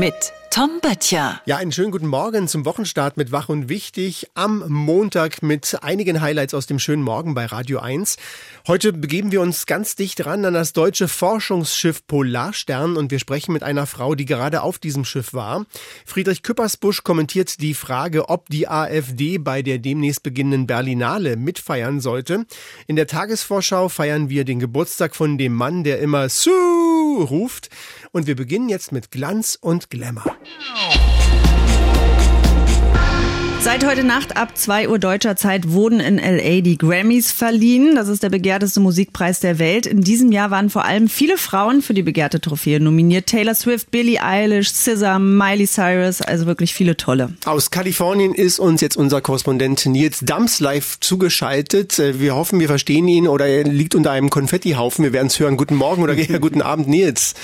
mit Tom Böttcher. Ja, einen schönen guten Morgen zum Wochenstart mit Wach und Wichtig am Montag mit einigen Highlights aus dem schönen Morgen bei Radio 1. Heute begeben wir uns ganz dicht ran an das deutsche Forschungsschiff Polarstern und wir sprechen mit einer Frau, die gerade auf diesem Schiff war. Friedrich Küppersbusch kommentiert die Frage, ob die AfD bei der demnächst beginnenden Berlinale mitfeiern sollte. In der Tagesvorschau feiern wir den Geburtstag von dem Mann, der immer Sue ruft. Und wir beginnen jetzt mit Glanz und Glamour. Seit heute Nacht ab 2 Uhr deutscher Zeit wurden in LA die Grammys verliehen. Das ist der begehrteste Musikpreis der Welt. In diesem Jahr waren vor allem viele Frauen für die begehrte Trophäe nominiert. Taylor Swift, Billie Eilish, SZA, Miley Cyrus, also wirklich viele tolle. Aus Kalifornien ist uns jetzt unser Korrespondent Nils Dams live zugeschaltet. Wir hoffen, wir verstehen ihn oder er liegt unter einem Konfettihaufen. Wir werden es hören. Guten Morgen oder guten Abend, Nils.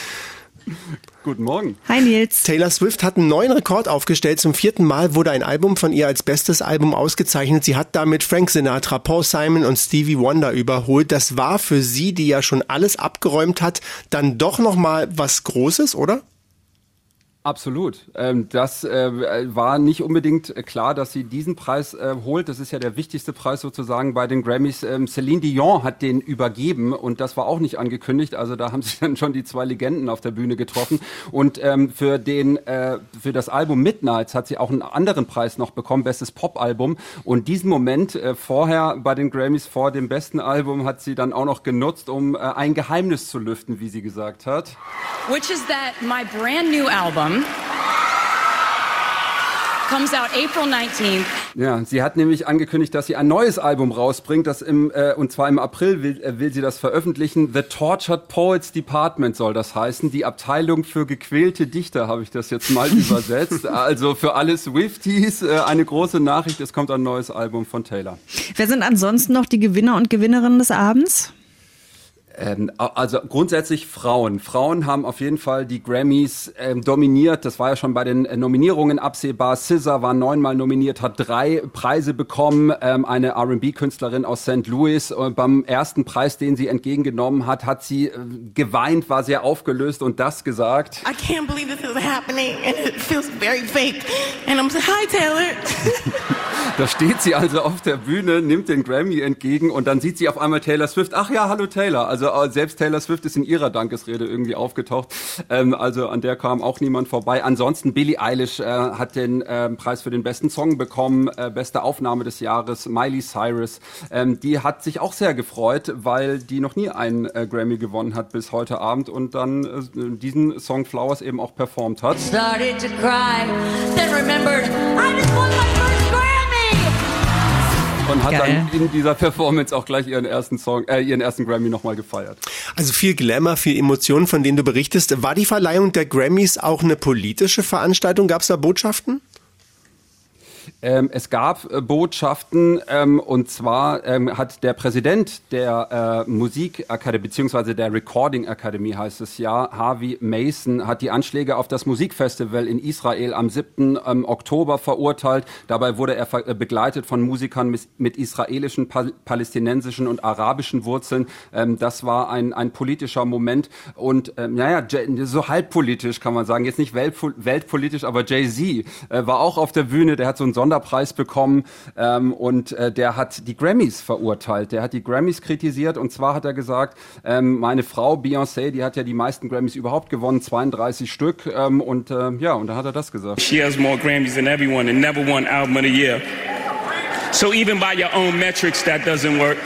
Guten Morgen. Hi Nils. Taylor Swift hat einen neuen Rekord aufgestellt. Zum vierten Mal wurde ein Album von ihr als bestes Album ausgezeichnet. Sie hat damit Frank Sinatra, Paul Simon und Stevie Wonder überholt. Das war für sie, die ja schon alles abgeräumt hat, dann doch noch mal was Großes, oder? Absolut. Ähm, das äh, war nicht unbedingt klar, dass sie diesen Preis äh, holt. Das ist ja der wichtigste Preis sozusagen bei den Grammys. Ähm, Celine Dion hat den übergeben und das war auch nicht angekündigt. Also da haben sich dann schon die zwei Legenden auf der Bühne getroffen. Und ähm, für den äh, für das Album Midnights hat sie auch einen anderen Preis noch bekommen, bestes Pop-Album. Und diesen Moment vorher bei den Grammys vor dem besten Album hat sie dann auch noch genutzt, um ein Geheimnis zu lüften, wie sie gesagt hat. Which is that my brand new album comes out April 19th. Ja, sie hat nämlich angekündigt, dass sie ein neues Album rausbringt, das im äh, und zwar im April will, äh, will sie das veröffentlichen. The Tortured Poets Department soll das heißen, die Abteilung für gequälte Dichter habe ich das jetzt mal übersetzt. Also für alle Swifties äh, eine große Nachricht, es kommt ein neues Album von Taylor. Wer sind ansonsten noch die Gewinner und Gewinnerinnen des Abends? Ähm, also grundsätzlich Frauen. Frauen haben auf jeden Fall die Grammys ähm, dominiert. Das war ja schon bei den äh, Nominierungen absehbar. SZA war neunmal nominiert, hat drei Preise bekommen. Ähm, eine R&B-Künstlerin aus St. Louis. Und beim ersten Preis, den sie entgegengenommen hat, hat sie äh, geweint, war sehr aufgelöst und das gesagt. I can't believe this is happening and it feels very fake. And I'm saying, hi Taylor. da steht sie also auf der Bühne, nimmt den Grammy entgegen und dann sieht sie auf einmal Taylor Swift. Ach ja, hallo Taylor. Also also selbst Taylor Swift ist in ihrer Dankesrede irgendwie aufgetaucht. Ähm, also an der kam auch niemand vorbei. Ansonsten Billie Eilish äh, hat den äh, Preis für den besten Song bekommen, äh, beste Aufnahme des Jahres. Miley Cyrus, ähm, die hat sich auch sehr gefreut, weil die noch nie einen äh, Grammy gewonnen hat bis heute Abend und dann äh, diesen Song Flowers eben auch performt hat. Started to cry, then remembered I just won my und hat Geil. dann in dieser Performance auch gleich ihren ersten Song, äh, ihren ersten Grammy nochmal gefeiert. Also viel Glamour, viel Emotionen, von denen du berichtest. War die Verleihung der Grammys auch eine politische Veranstaltung? Gab es da Botschaften? Ähm, es gab äh, Botschaften ähm, und zwar ähm, hat der Präsident der äh, Musikakademie beziehungsweise der Recording Academy heißt es ja, Harvey Mason, hat die Anschläge auf das Musikfestival in Israel am 7. Ähm, Oktober verurteilt. Dabei wurde er äh, begleitet von Musikern mit, mit israelischen, pa palästinensischen und arabischen Wurzeln. Ähm, das war ein, ein politischer Moment und ähm, naja, so halbpolitisch kann man sagen, jetzt nicht weltpolitisch, aber Jay-Z äh, war auch auf der Bühne, der hat so ein Sonderpreis bekommen ähm, und äh, der hat die Grammys verurteilt. Der hat die Grammys kritisiert und zwar hat er gesagt, ähm, meine Frau Beyoncé, die hat ja die meisten Grammys überhaupt gewonnen, 32 Stück ähm, und äh, ja, und da hat er das gesagt. She has more Grammys than everyone and never won Album of the Year. So even by your own metrics that doesn't work.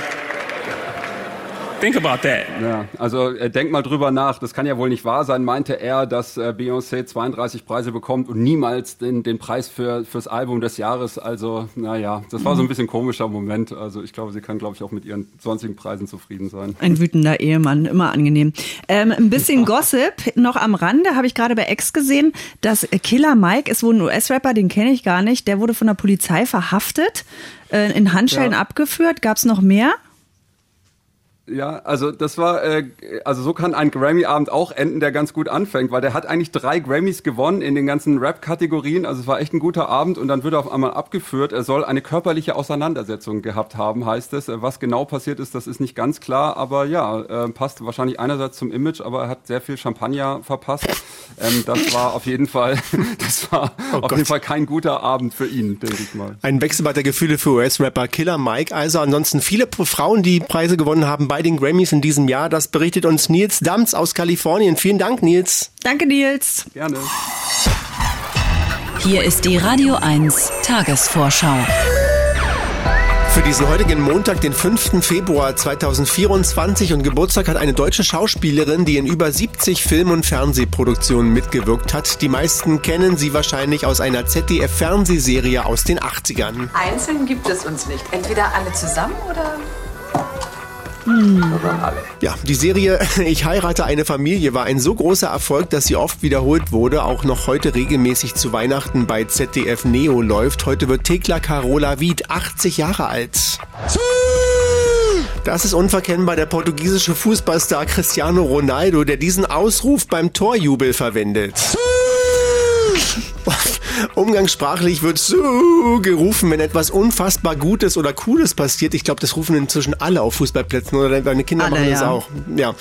Think about that. Ja, also äh, denk mal drüber nach. Das kann ja wohl nicht wahr sein, meinte er, dass äh, Beyoncé 32 Preise bekommt und niemals den, den Preis für, fürs Album des Jahres. Also, naja, das war so ein bisschen komischer Moment. Also ich glaube, sie kann, glaube ich, auch mit ihren sonstigen Preisen zufrieden sein. Ein wütender Ehemann, immer angenehm. Ähm, ein bisschen Gossip noch am Rande, habe ich gerade bei Ex gesehen, dass Killer Mike ist wohl ein US-Rapper, den kenne ich gar nicht. Der wurde von der Polizei verhaftet, äh, in Handschellen ja. abgeführt. Gab es noch mehr? Ja, also das war, äh, also so kann ein Grammy-Abend auch enden, der ganz gut anfängt, weil der hat eigentlich drei Grammys gewonnen in den ganzen Rap-Kategorien. Also es war echt ein guter Abend und dann wird er auf einmal abgeführt. Er soll eine körperliche Auseinandersetzung gehabt haben, heißt es. Was genau passiert ist, das ist nicht ganz klar, aber ja, äh, passt wahrscheinlich einerseits zum Image, aber er hat sehr viel Champagner verpasst. Ähm, das war auf jeden Fall, das war oh auf Gott. jeden Fall kein guter Abend für ihn, denke ich mal. Ein Wechselbad der Gefühle für US-Rapper Killer Mike. Also ansonsten viele Frauen, die Preise gewonnen haben bei den Grammys in diesem Jahr. Das berichtet uns Nils Dams aus Kalifornien. Vielen Dank, Nils. Danke, Nils. Gerne. Hier ist die Radio 1 Tagesvorschau. Für diesen heutigen Montag, den 5. Februar 2024 und Geburtstag hat eine deutsche Schauspielerin, die in über 70 Film- und Fernsehproduktionen mitgewirkt hat. Die meisten kennen sie wahrscheinlich aus einer ZDF-Fernsehserie aus den 80ern. Einzeln gibt es uns nicht. Entweder alle zusammen oder. Ja, die Serie Ich heirate eine Familie war ein so großer Erfolg, dass sie oft wiederholt wurde, auch noch heute regelmäßig zu Weihnachten bei ZDF Neo läuft. Heute wird Thekla Carola Wied 80 Jahre alt. Das ist unverkennbar der portugiesische Fußballstar Cristiano Ronaldo, der diesen Ausruf beim Torjubel verwendet. Umgangssprachlich wird so gerufen, wenn etwas unfassbar Gutes oder Cooles passiert. Ich glaube, das rufen inzwischen alle auf Fußballplätzen oder deine Kinder alle, machen das ja. auch. Ja.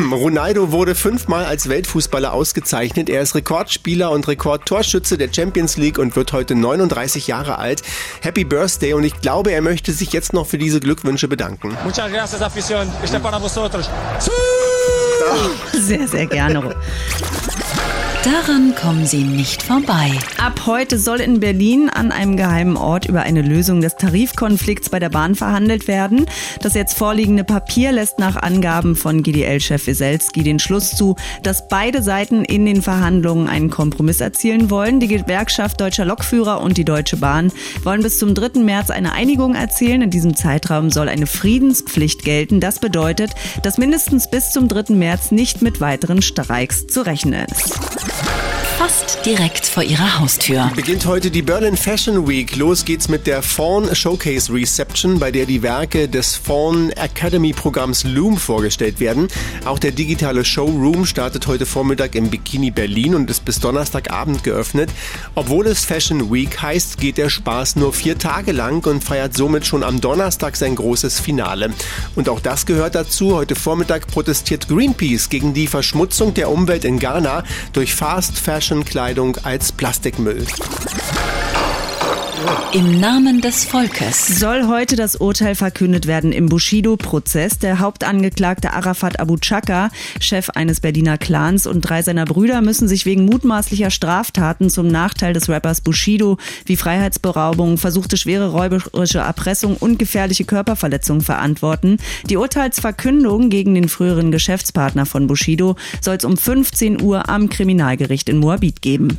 Ronaldo wurde fünfmal als Weltfußballer ausgezeichnet. Er ist Rekordspieler und Rekordtorschütze der Champions League und wird heute 39 Jahre alt. Happy Birthday und ich glaube, er möchte sich jetzt noch für diese Glückwünsche bedanken. Muchas gracias, afición. Este para vosotros. Sehr, sehr gerne. Daran kommen Sie nicht vorbei. Ab heute soll in Berlin an einem geheimen Ort über eine Lösung des Tarifkonflikts bei der Bahn verhandelt werden. Das jetzt vorliegende Papier lässt nach Angaben von GDL-Chef Wieselski den Schluss zu, dass beide Seiten in den Verhandlungen einen Kompromiss erzielen wollen. Die Gewerkschaft Deutscher Lokführer und die Deutsche Bahn wollen bis zum 3. März eine Einigung erzielen. In diesem Zeitraum soll eine Friedenspflicht gelten. Das bedeutet, dass mindestens bis zum 3. März nicht mit weiteren Streiks zu rechnen ist fast direkt vor ihrer Haustür. Beginnt heute die Berlin Fashion Week. Los geht's mit der Fawn Showcase Reception, bei der die Werke des Fawn Academy Programms Loom vorgestellt werden. Auch der digitale Showroom startet heute Vormittag im Bikini Berlin und ist bis Donnerstagabend geöffnet. Obwohl es Fashion Week heißt, geht der Spaß nur vier Tage lang und feiert somit schon am Donnerstag sein großes Finale. Und auch das gehört dazu. Heute Vormittag protestiert Greenpeace gegen die Verschmutzung der Umwelt in Ghana durch Fast Fashion Fashion-Kleidung als Plastikmüll. Im Namen des Volkes soll heute das Urteil verkündet werden im Bushido-Prozess. Der Hauptangeklagte Arafat Abu Chaka, Chef eines Berliner Clans und drei seiner Brüder müssen sich wegen mutmaßlicher Straftaten zum Nachteil des Rappers Bushido wie Freiheitsberaubung, versuchte schwere räuberische Erpressung und gefährliche Körperverletzung verantworten. Die Urteilsverkündung gegen den früheren Geschäftspartner von Bushido soll es um 15 Uhr am Kriminalgericht in Moabit geben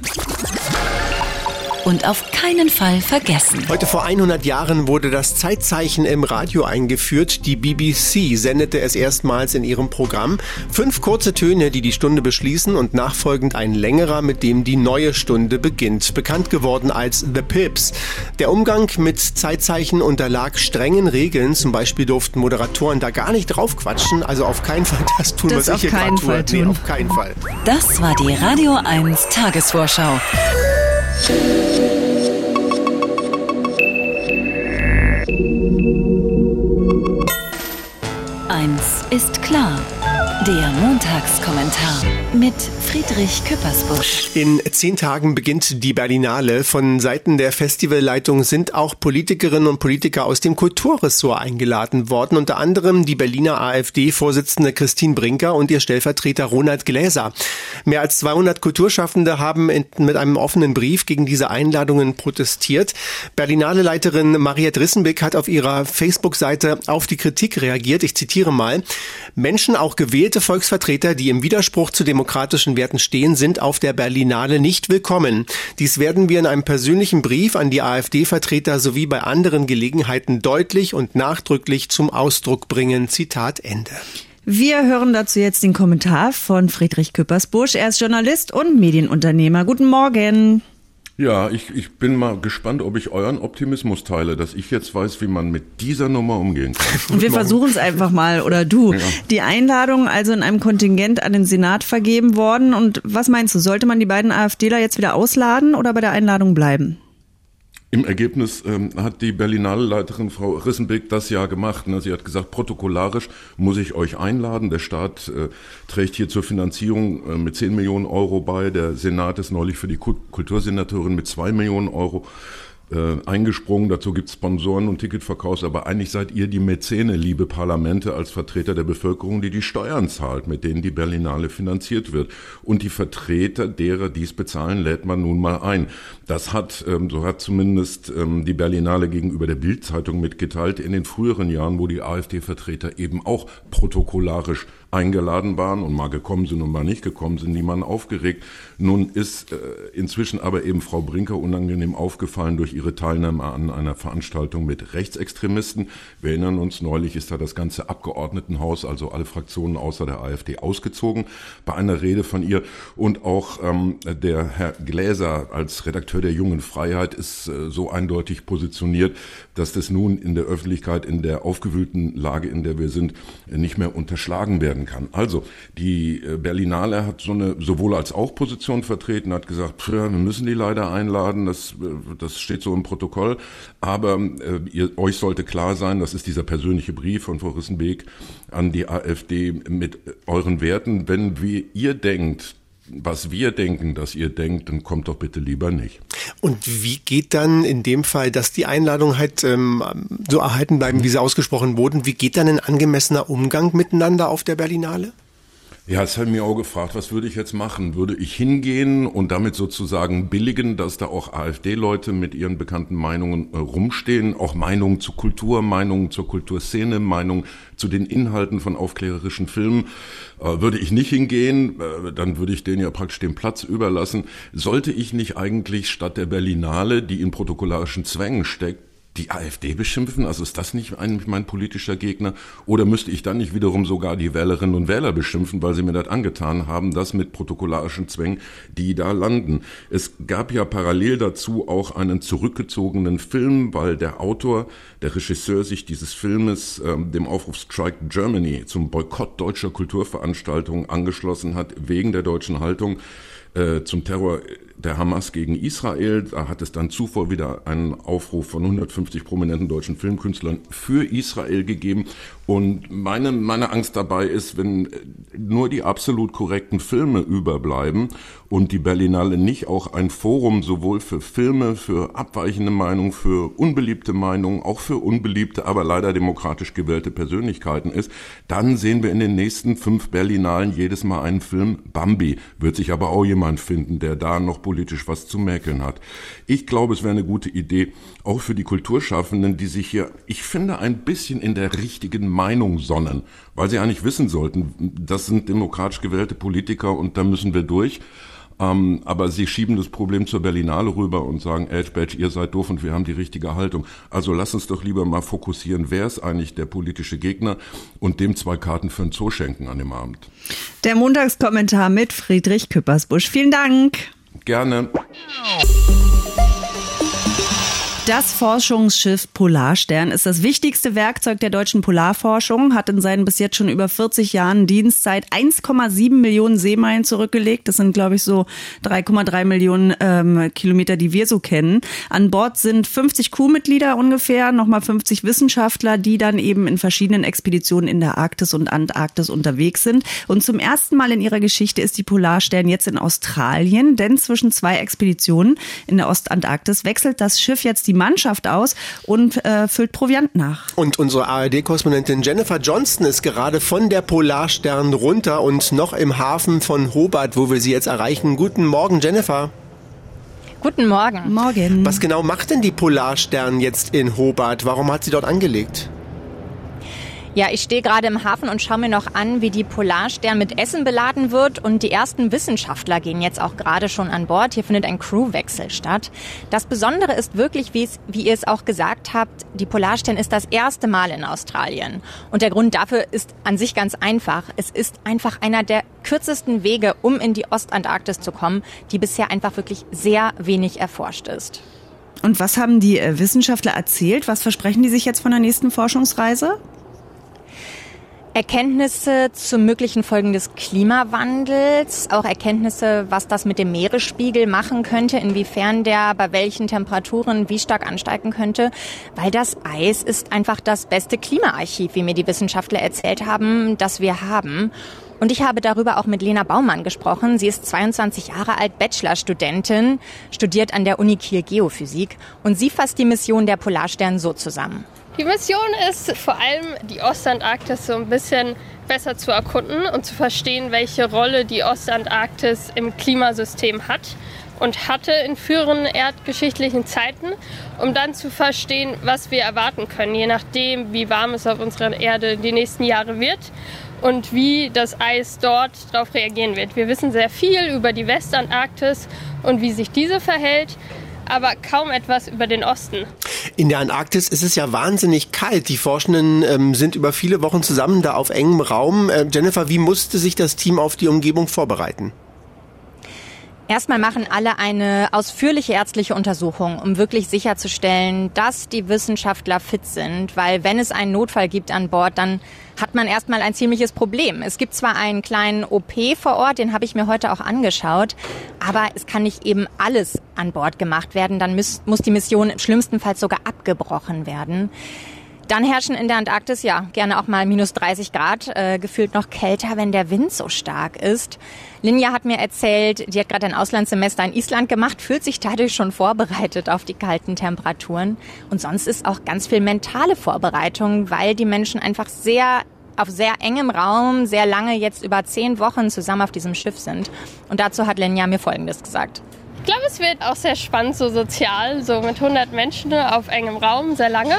und auf keinen Fall vergessen. Heute vor 100 Jahren wurde das Zeitzeichen im Radio eingeführt. Die BBC sendete es erstmals in ihrem Programm. Fünf kurze Töne, die die Stunde beschließen und nachfolgend ein längerer, mit dem die neue Stunde beginnt. Bekannt geworden als The Pips. Der Umgang mit Zeitzeichen unterlag strengen Regeln. Zum Beispiel durften Moderatoren da gar nicht drauf quatschen. Also auf keinen Fall das tun, das was ich hier gerade tue. Nee, auf keinen Fall. Das war die Radio 1 Tagesvorschau. Eins ist klar. Der Montagskommentar mit Friedrich Küppersbusch. In zehn Tagen beginnt die Berlinale. Von Seiten der Festivalleitung sind auch Politikerinnen und Politiker aus dem Kulturressort eingeladen worden. Unter anderem die Berliner AfD-Vorsitzende Christine Brinker und ihr Stellvertreter Ronald Gläser. Mehr als 200 Kulturschaffende haben mit einem offenen Brief gegen diese Einladungen protestiert. Berlinale-Leiterin Mariette Rissenbeck hat auf ihrer Facebook-Seite auf die Kritik reagiert. Ich zitiere mal. Menschen auch gewählt gewählte Volksvertreter, die im Widerspruch zu demokratischen Werten stehen, sind auf der Berlinale nicht willkommen. Dies werden wir in einem persönlichen Brief an die AfD-Vertreter sowie bei anderen Gelegenheiten deutlich und nachdrücklich zum Ausdruck bringen. Zitat Ende. Wir hören dazu jetzt den Kommentar von Friedrich Küppersbusch. Er ist Journalist und Medienunternehmer. Guten Morgen. Ja, ich, ich bin mal gespannt, ob ich euren Optimismus teile, dass ich jetzt weiß, wie man mit dieser Nummer umgehen kann. Und wir versuchen es einfach mal, oder du. Ja. Die Einladung also in einem Kontingent an den Senat vergeben worden. Und was meinst du, sollte man die beiden AfDler jetzt wieder ausladen oder bei der Einladung bleiben? Im Ergebnis ähm, hat die Berlinale-Leiterin Frau Rissenbeck das ja gemacht. Ne? Sie hat gesagt, protokollarisch muss ich euch einladen. Der Staat äh, trägt hier zur Finanzierung äh, mit 10 Millionen Euro bei. Der Senat ist neulich für die Kultursenatorin mit 2 Millionen Euro äh, eingesprungen. Dazu gibt es Sponsoren und Ticketverkaufs, aber eigentlich seid ihr die Mäzene, liebe Parlamente, als Vertreter der Bevölkerung, die die Steuern zahlt, mit denen die Berlinale finanziert wird. Und die Vertreter derer, die es bezahlen, lädt man nun mal ein. Das hat, ähm, so hat zumindest ähm, die Berlinale gegenüber der Bildzeitung mitgeteilt, in den früheren Jahren, wo die AfD-Vertreter eben auch protokollarisch eingeladen waren und mal gekommen sind und mal nicht gekommen sind, niemanden aufgeregt. Nun ist äh, inzwischen aber eben Frau Brinker unangenehm aufgefallen durch ihre Teilnahme an einer Veranstaltung mit Rechtsextremisten. Wir erinnern uns, neulich ist da das ganze Abgeordnetenhaus, also alle Fraktionen außer der AfD, ausgezogen bei einer Rede von ihr. Und auch ähm, der Herr Gläser als Redakteur der Jungen Freiheit ist äh, so eindeutig positioniert, dass das nun in der Öffentlichkeit, in der aufgewühlten Lage, in der wir sind, nicht mehr unterschlagen werden kann. Also, die äh, Berlinale hat so eine sowohl als auch Position vertreten, hat gesagt, wir müssen die leider einladen, das, äh, das steht so im Protokoll, aber äh, ihr, euch sollte klar sein, das ist dieser persönliche Brief von Frau Rissenbeek an die AfD mit euren Werten, wenn wir, ihr denkt, was wir denken, dass ihr denkt, dann kommt doch bitte lieber nicht. Und wie geht dann in dem Fall, dass die Einladung halt ähm, so erhalten bleiben, wie sie ausgesprochen wurden, wie geht dann ein angemessener Umgang miteinander auf der Berlinale? Ja, es hat mir auch gefragt, was würde ich jetzt machen? Würde ich hingehen und damit sozusagen billigen, dass da auch AfD-Leute mit ihren bekannten Meinungen äh, rumstehen, auch Meinungen zur Kultur, Meinungen zur Kulturszene, Meinungen zu den Inhalten von aufklärerischen Filmen? Äh, würde ich nicht hingehen, äh, dann würde ich denen ja praktisch den Platz überlassen. Sollte ich nicht eigentlich statt der Berlinale, die in protokollarischen Zwängen steckt, die AfD beschimpfen? Also ist das nicht eigentlich mein politischer Gegner? Oder müsste ich dann nicht wiederum sogar die Wählerinnen und Wähler beschimpfen, weil sie mir das angetan haben, das mit protokollarischen Zwängen, die da landen? Es gab ja parallel dazu auch einen zurückgezogenen Film, weil der Autor, der Regisseur sich dieses Filmes ähm, dem Aufruf Strike Germany zum Boykott deutscher Kulturveranstaltungen angeschlossen hat, wegen der deutschen Haltung äh, zum Terror der Hamas gegen Israel. Da hat es dann zuvor wieder einen Aufruf von 150 prominenten deutschen Filmkünstlern für Israel gegeben. Und meine, meine Angst dabei ist, wenn nur die absolut korrekten Filme überbleiben und die Berlinale nicht auch ein Forum sowohl für Filme, für abweichende Meinungen, für unbeliebte Meinungen, auch für unbeliebte, aber leider demokratisch gewählte Persönlichkeiten ist, dann sehen wir in den nächsten fünf Berlinalen jedes Mal einen Film. Bambi wird sich aber auch jemand finden, der da noch politisch was zu mäkeln hat. Ich glaube, es wäre eine gute Idee, auch für die Kulturschaffenden, die sich hier, ich finde, ein bisschen in der richtigen Meinung sonnen, weil sie eigentlich wissen sollten, das sind demokratisch gewählte Politiker und da müssen wir durch. Ähm, aber sie schieben das Problem zur Berlinale rüber und sagen, Edge Badge, ihr seid doof und wir haben die richtige Haltung. Also lass uns doch lieber mal fokussieren, wer ist eigentlich der politische Gegner und dem zwei Karten für ein Zoo schenken an dem Abend. Der Montagskommentar mit Friedrich Küppersbusch. Vielen Dank. Gerne. Das Forschungsschiff Polarstern ist das wichtigste Werkzeug der deutschen Polarforschung, hat in seinen bis jetzt schon über 40 Jahren Dienstzeit 1,7 Millionen Seemeilen zurückgelegt. Das sind, glaube ich, so 3,3 Millionen ähm, Kilometer, die wir so kennen. An Bord sind 50 Crewmitglieder ungefähr, nochmal 50 Wissenschaftler, die dann eben in verschiedenen Expeditionen in der Arktis und Antarktis unterwegs sind. Und zum ersten Mal in ihrer Geschichte ist die Polarstern jetzt in Australien, denn zwischen zwei Expeditionen in der Ostantarktis wechselt das Schiff jetzt die die Mannschaft aus und äh, füllt Proviant nach. Und unsere ARD-Korrespondentin Jennifer Johnston ist gerade von der Polarstern runter und noch im Hafen von Hobart, wo wir sie jetzt erreichen. Guten Morgen, Jennifer. Guten Morgen. Morgen. Was genau macht denn die Polarstern jetzt in Hobart? Warum hat sie dort angelegt? Ja, ich stehe gerade im Hafen und schaue mir noch an, wie die Polarstern mit Essen beladen wird. Und die ersten Wissenschaftler gehen jetzt auch gerade schon an Bord. Hier findet ein Crewwechsel statt. Das Besondere ist wirklich, wie, es, wie ihr es auch gesagt habt, die Polarstern ist das erste Mal in Australien. Und der Grund dafür ist an sich ganz einfach. Es ist einfach einer der kürzesten Wege, um in die Ostantarktis zu kommen, die bisher einfach wirklich sehr wenig erforscht ist. Und was haben die äh, Wissenschaftler erzählt? Was versprechen die sich jetzt von der nächsten Forschungsreise? Erkenntnisse zu möglichen Folgen des Klimawandels, auch Erkenntnisse, was das mit dem Meeresspiegel machen könnte, inwiefern der bei welchen Temperaturen wie stark ansteigen könnte, weil das Eis ist einfach das beste Klimaarchiv, wie mir die Wissenschaftler erzählt haben, das wir haben. Und ich habe darüber auch mit Lena Baumann gesprochen. Sie ist 22 Jahre alt, Bachelorstudentin, studiert an der Uni Kiel Geophysik und sie fasst die Mission der Polarstern so zusammen. Die Mission ist vor allem, die Ostantarktis so ein bisschen besser zu erkunden und zu verstehen, welche Rolle die Ostantarktis im Klimasystem hat und hatte in früheren erdgeschichtlichen Zeiten, um dann zu verstehen, was wir erwarten können, je nachdem, wie warm es auf unserer Erde die nächsten Jahre wird und wie das Eis dort darauf reagieren wird. Wir wissen sehr viel über die Westantarktis und wie sich diese verhält aber kaum etwas über den Osten. In der Antarktis ist es ja wahnsinnig kalt. Die Forschenden ähm, sind über viele Wochen zusammen da auf engem Raum. Äh, Jennifer, wie musste sich das Team auf die Umgebung vorbereiten? Erstmal machen alle eine ausführliche ärztliche Untersuchung, um wirklich sicherzustellen, dass die Wissenschaftler fit sind, weil wenn es einen Notfall gibt an Bord, dann hat man erstmal ein ziemliches Problem. Es gibt zwar einen kleinen OP vor Ort, den habe ich mir heute auch angeschaut, aber es kann nicht eben alles an Bord gemacht werden, dann muss, muss die Mission im schlimmsten Fall sogar abgebrochen werden. Dann herrschen in der Antarktis ja gerne auch mal minus 30 Grad, äh, gefühlt noch kälter, wenn der Wind so stark ist. Linja hat mir erzählt, die hat gerade ein Auslandssemester in Island gemacht, fühlt sich dadurch schon vorbereitet auf die kalten Temperaturen. Und sonst ist auch ganz viel mentale Vorbereitung, weil die Menschen einfach sehr auf sehr engem Raum sehr lange jetzt über zehn Wochen zusammen auf diesem Schiff sind. Und dazu hat Lenja mir Folgendes gesagt. Ich glaube, es wird auch sehr spannend, so sozial, so mit 100 Menschen auf engem Raum, sehr lange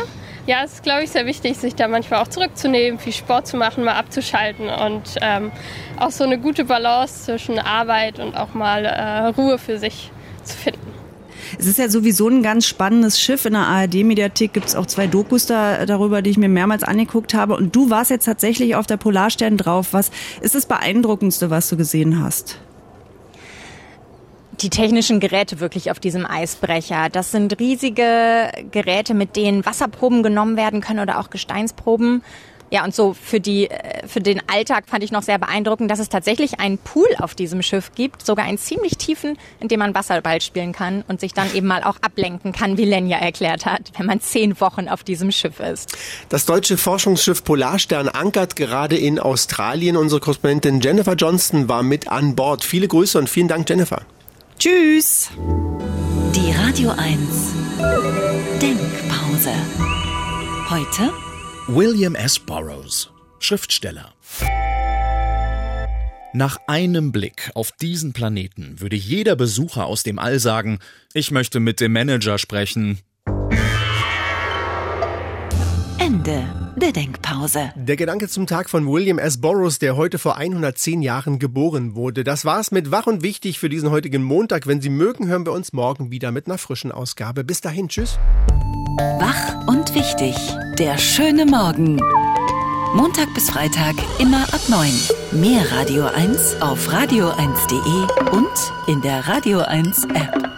ja, es ist, glaube ich, sehr wichtig, sich da manchmal auch zurückzunehmen, viel Sport zu machen, mal abzuschalten und ähm, auch so eine gute Balance zwischen Arbeit und auch mal äh, Ruhe für sich zu finden. Es ist ja sowieso ein ganz spannendes Schiff. In der ARD-Mediathek gibt es auch zwei Dokus da, darüber, die ich mir mehrmals angeguckt habe. Und du warst jetzt tatsächlich auf der Polarstern drauf. Was ist das Beeindruckendste, was du gesehen hast? Die technischen Geräte wirklich auf diesem Eisbrecher. Das sind riesige Geräte, mit denen Wasserproben genommen werden können oder auch Gesteinsproben. Ja, und so für die, äh, für den Alltag fand ich noch sehr beeindruckend, dass es tatsächlich einen Pool auf diesem Schiff gibt, sogar einen ziemlich tiefen, in dem man Wasserball spielen kann und sich dann eben mal auch ablenken kann, wie Lenja erklärt hat, wenn man zehn Wochen auf diesem Schiff ist. Das deutsche Forschungsschiff Polarstern ankert gerade in Australien. Unsere Korrespondentin Jennifer Johnston war mit an Bord. Viele Grüße und vielen Dank, Jennifer. Tschüss. Die Radio 1 Denkpause. Heute William S. Burroughs, Schriftsteller. Nach einem Blick auf diesen Planeten würde jeder Besucher aus dem All sagen, ich möchte mit dem Manager sprechen. Ende der Denkpause. Der Gedanke zum Tag von William S. Burroughs, der heute vor 110 Jahren geboren wurde. Das war's mit Wach und Wichtig für diesen heutigen Montag. Wenn Sie mögen, hören wir uns morgen wieder mit einer frischen Ausgabe. Bis dahin, tschüss. Wach und Wichtig. Der schöne Morgen. Montag bis Freitag immer ab 9. Mehr Radio 1 auf radio1.de und in der Radio 1 App.